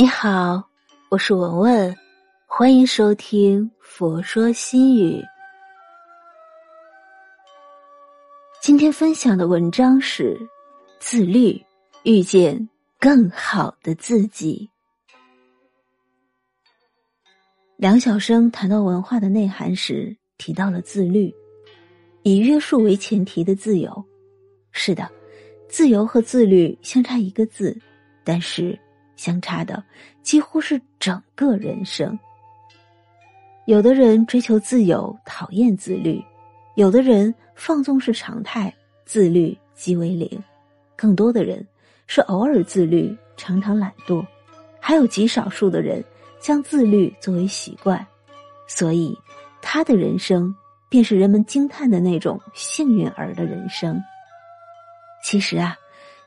你好，我是文文，欢迎收听《佛说心语》。今天分享的文章是：自律，遇见更好的自己。梁晓声谈到文化的内涵时，提到了自律，以约束为前提的自由。是的，自由和自律相差一个字，但是。相差的几乎是整个人生。有的人追求自由，讨厌自律；有的人放纵是常态，自律即为零；更多的人是偶尔自律，常常懒惰；还有极少数的人将自律作为习惯，所以他的人生便是人们惊叹的那种幸运儿的人生。其实啊，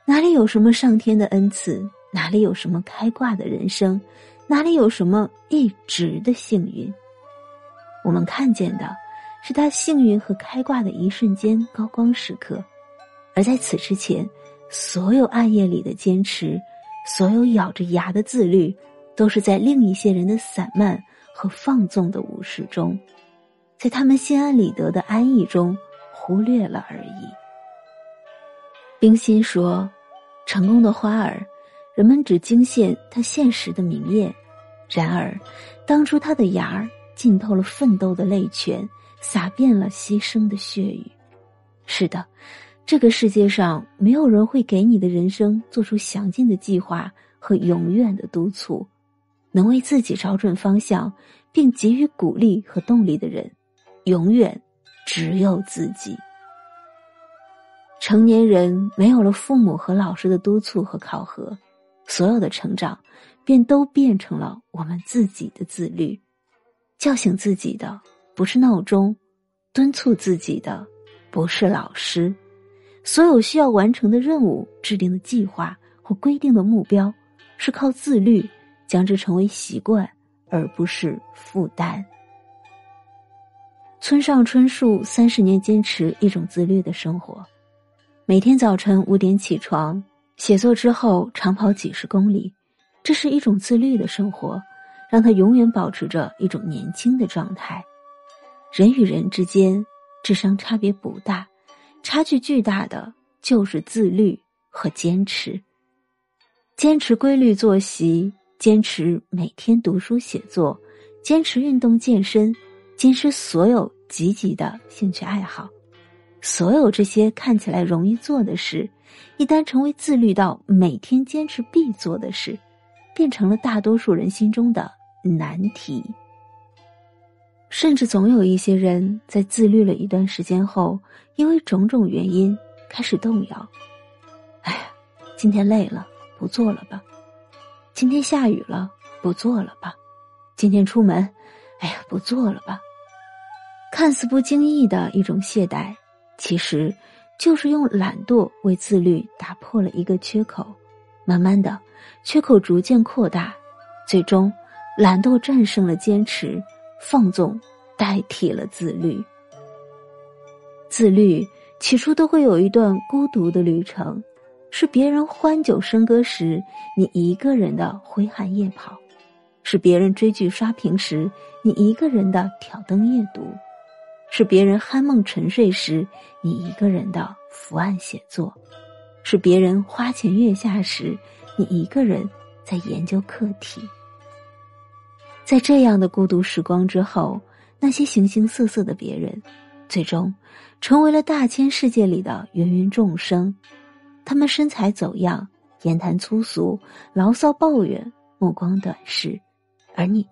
哪里有什么上天的恩赐？哪里有什么开挂的人生，哪里有什么一直的幸运？我们看见的是他幸运和开挂的一瞬间高光时刻，而在此之前，所有暗夜里的坚持，所有咬着牙的自律，都是在另一些人的散漫和放纵的无视中，在他们心安理得的安逸中忽略了而已。冰心说：“成功的花儿。”人们只惊现它现实的明艳，然而，当初它的芽儿浸透了奋斗的泪泉，洒遍了牺牲的血雨。是的，这个世界上没有人会给你的人生做出详尽的计划和永远的督促，能为自己找准方向并给予鼓励和动力的人，永远只有自己。成年人没有了父母和老师的督促和考核。所有的成长，便都变成了我们自己的自律。叫醒自己的不是闹钟，敦促自己的不是老师。所有需要完成的任务、制定的计划或规定的目标，是靠自律将之成为习惯，而不是负担。村上春树三十年坚持一种自律的生活，每天早晨五点起床。写作之后长跑几十公里，这是一种自律的生活，让他永远保持着一种年轻的状态。人与人之间智商差别不大，差距巨大的就是自律和坚持。坚持规律作息，坚持每天读书写作，坚持运动健身，坚持所有积极的兴趣爱好。所有这些看起来容易做的事，一旦成为自律到每天坚持必做的事，变成了大多数人心中的难题。甚至总有一些人在自律了一段时间后，因为种种原因开始动摇。哎呀，今天累了，不做了吧；今天下雨了，不做了吧；今天出门，哎呀，不做了吧。看似不经意的一种懈怠。其实，就是用懒惰为自律打破了一个缺口，慢慢的，缺口逐渐扩大，最终，懒惰战胜了坚持，放纵代替了自律。自律起初都会有一段孤独的旅程，是别人欢酒笙歌时，你一个人的挥汗夜跑；是别人追剧刷屏时，你一个人的挑灯夜读。是别人酣梦沉睡时，你一个人的伏案写作；是别人花前月下时，你一个人在研究课题。在这样的孤独时光之后，那些形形色色的别人，最终成为了大千世界里的芸芸众生。他们身材走样，言谈粗俗，牢骚抱怨，目光短视，而你，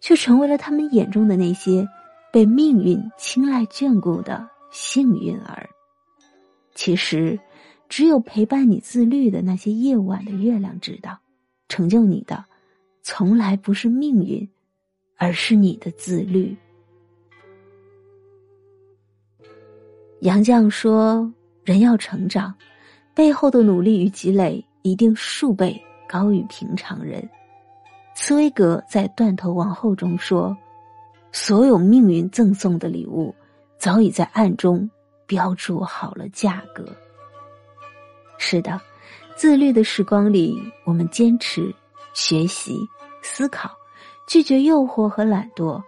却成为了他们眼中的那些。被命运青睐眷顾的幸运儿，其实，只有陪伴你自律的那些夜晚的月亮知道，成就你的，从来不是命运，而是你的自律。杨绛说：“人要成长，背后的努力与积累一定数倍高于平常人。”茨威格在《断头王后》中说。所有命运赠送的礼物，早已在暗中标注好了价格。是的，自律的时光里，我们坚持，学习、思考，拒绝诱惑和懒惰，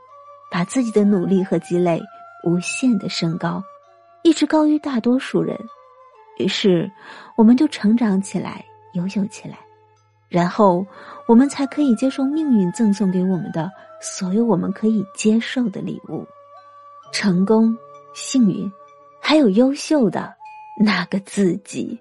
把自己的努力和积累无限的升高，一直高于大多数人。于是，我们就成长起来，优秀起来，然后我们才可以接受命运赠送给我们的所有我们可以接受的礼物：成功、幸运，还有优秀的那个自己。